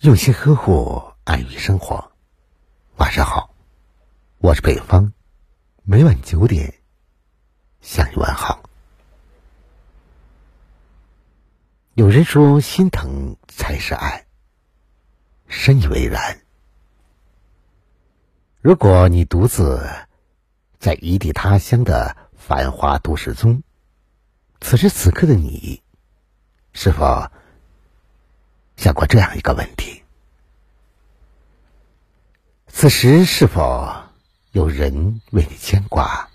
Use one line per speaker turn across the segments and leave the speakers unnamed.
用心呵护，爱与生活。晚上好，我是北方，每晚九点向你问好。有人说，心疼才是爱，深以为然。如果你独自在异地他乡的繁华都市中，此时此刻的你，是否？想过这样一个问题：此时是否有人为你牵挂、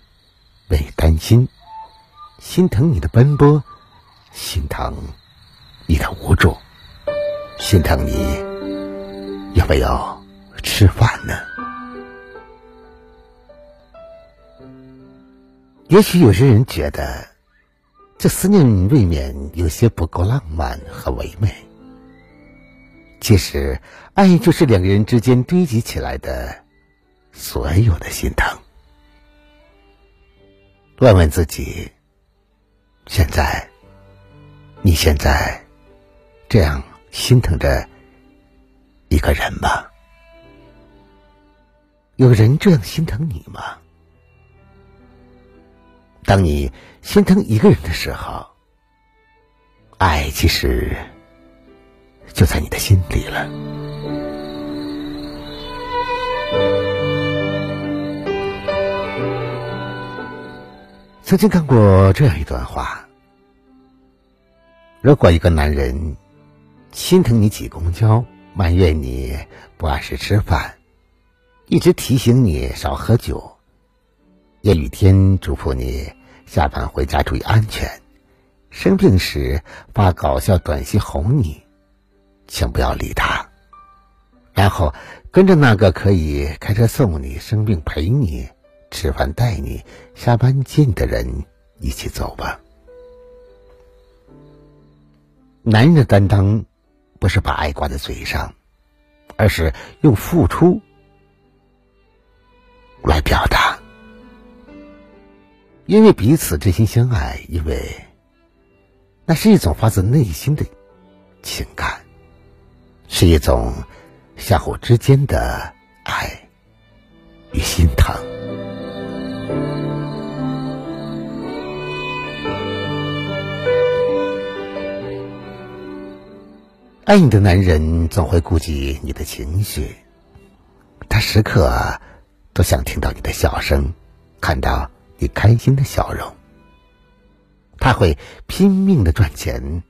为你担心、心疼你的奔波、心疼你的无助、心疼你有没有吃饭呢？也许有些人觉得，这思念未免有些不够浪漫和唯美。其实，爱就是两个人之间堆积起来的所有的心疼。问问自己，现在，你现在这样心疼着一个人吗？有人这样心疼你吗？当你心疼一个人的时候，爱其实。就在你的心里了。曾经看过这样一段话：如果一个男人心疼你挤公交，埋怨你不按时吃饭，一直提醒你少喝酒，阴雨天嘱咐你下班回家注意安全，生病时发搞笑短信哄你。请不要理他，然后跟着那个可以开车送你、生病陪你、吃饭带你、下班接你的人一起走吧。男人的担当，不是把爱挂在嘴上，而是用付出来表达。因为彼此真心相爱，因为那是一种发自内心的情感。是一种相互之间的爱与心疼。爱你的男人总会顾及你的情绪，他时刻都想听到你的笑声，看到你开心的笑容。他会拼命的赚钱，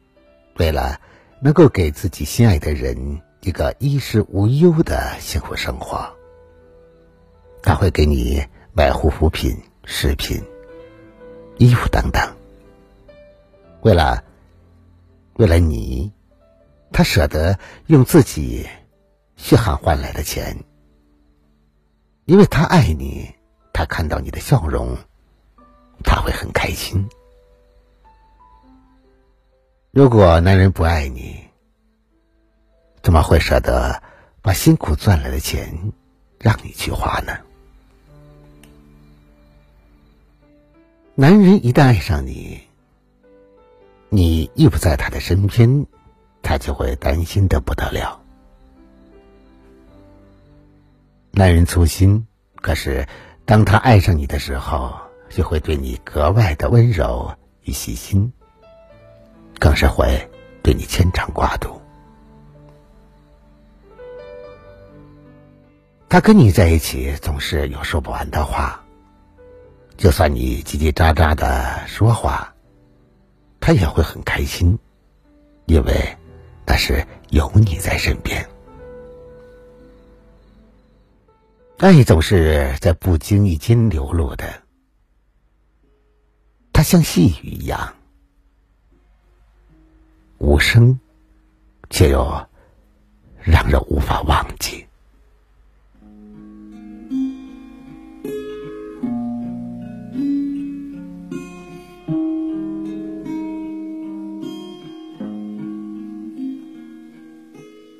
为了。能够给自己心爱的人一个衣食无忧的幸福生活，他会给你买护肤品、饰品、衣服等等。为了，为了你，他舍得用自己血汗换来的钱，因为他爱你，他看到你的笑容，他会很开心。如果男人不爱你，怎么会舍得把辛苦赚来的钱让你去花呢？男人一旦爱上你，你一不在他的身边，他就会担心的不得了。男人粗心，可是当他爱上你的时候，就会对你格外的温柔与细心。更是会对你牵肠挂肚。他跟你在一起总是有说不完的话，就算你叽叽喳喳的说话，他也会很开心，因为那是有你在身边。爱总是在不经意间流露的，它像细雨一样。无声，却又让人无法忘记。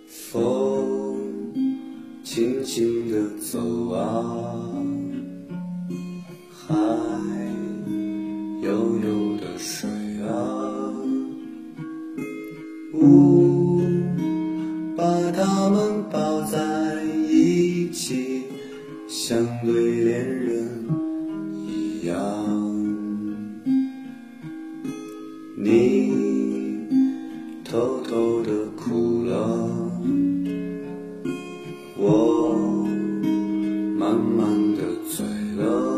风轻轻的走啊，像对恋人一样。你偷偷的哭了，我慢慢的醉了，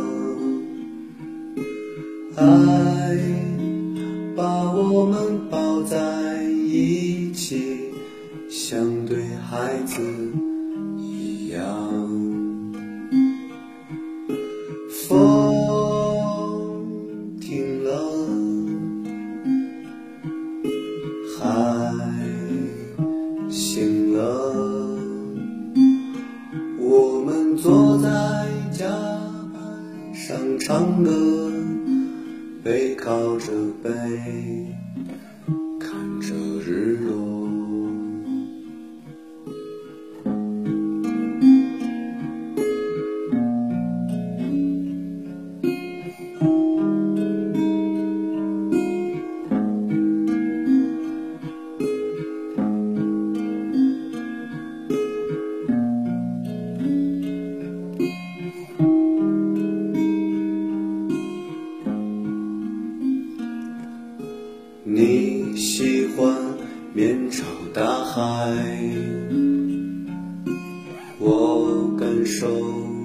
坐在甲板上唱歌，背靠着背，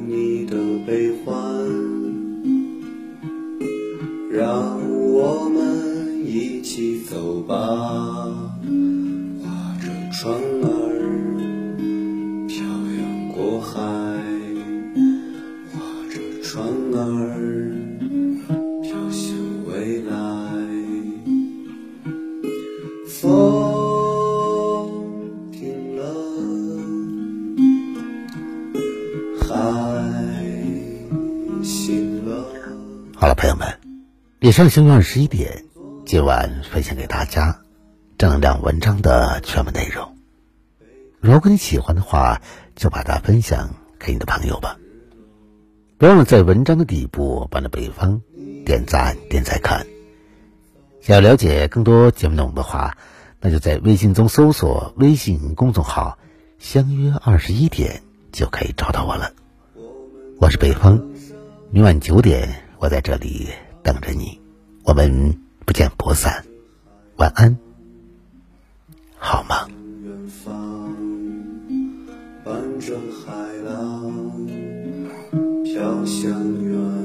你的悲欢，让我们一起走吧，划着船儿漂洋过海，划着船
好了，朋友们，以上星期二十一点，今晚分享给大家正能量文章的全部内容。如果你喜欢的话，就把它分享给你的朋友吧。不要在文章的底部帮着北方点赞、点赞看。想要了解更多节目内容的话，那就在微信中搜索微信公众号“相约二十一点”就可以找到我了。我是北方，明晚九点我在这里等着你，我们不见不散。晚安，好吗？
远方，伴着海浪飘向远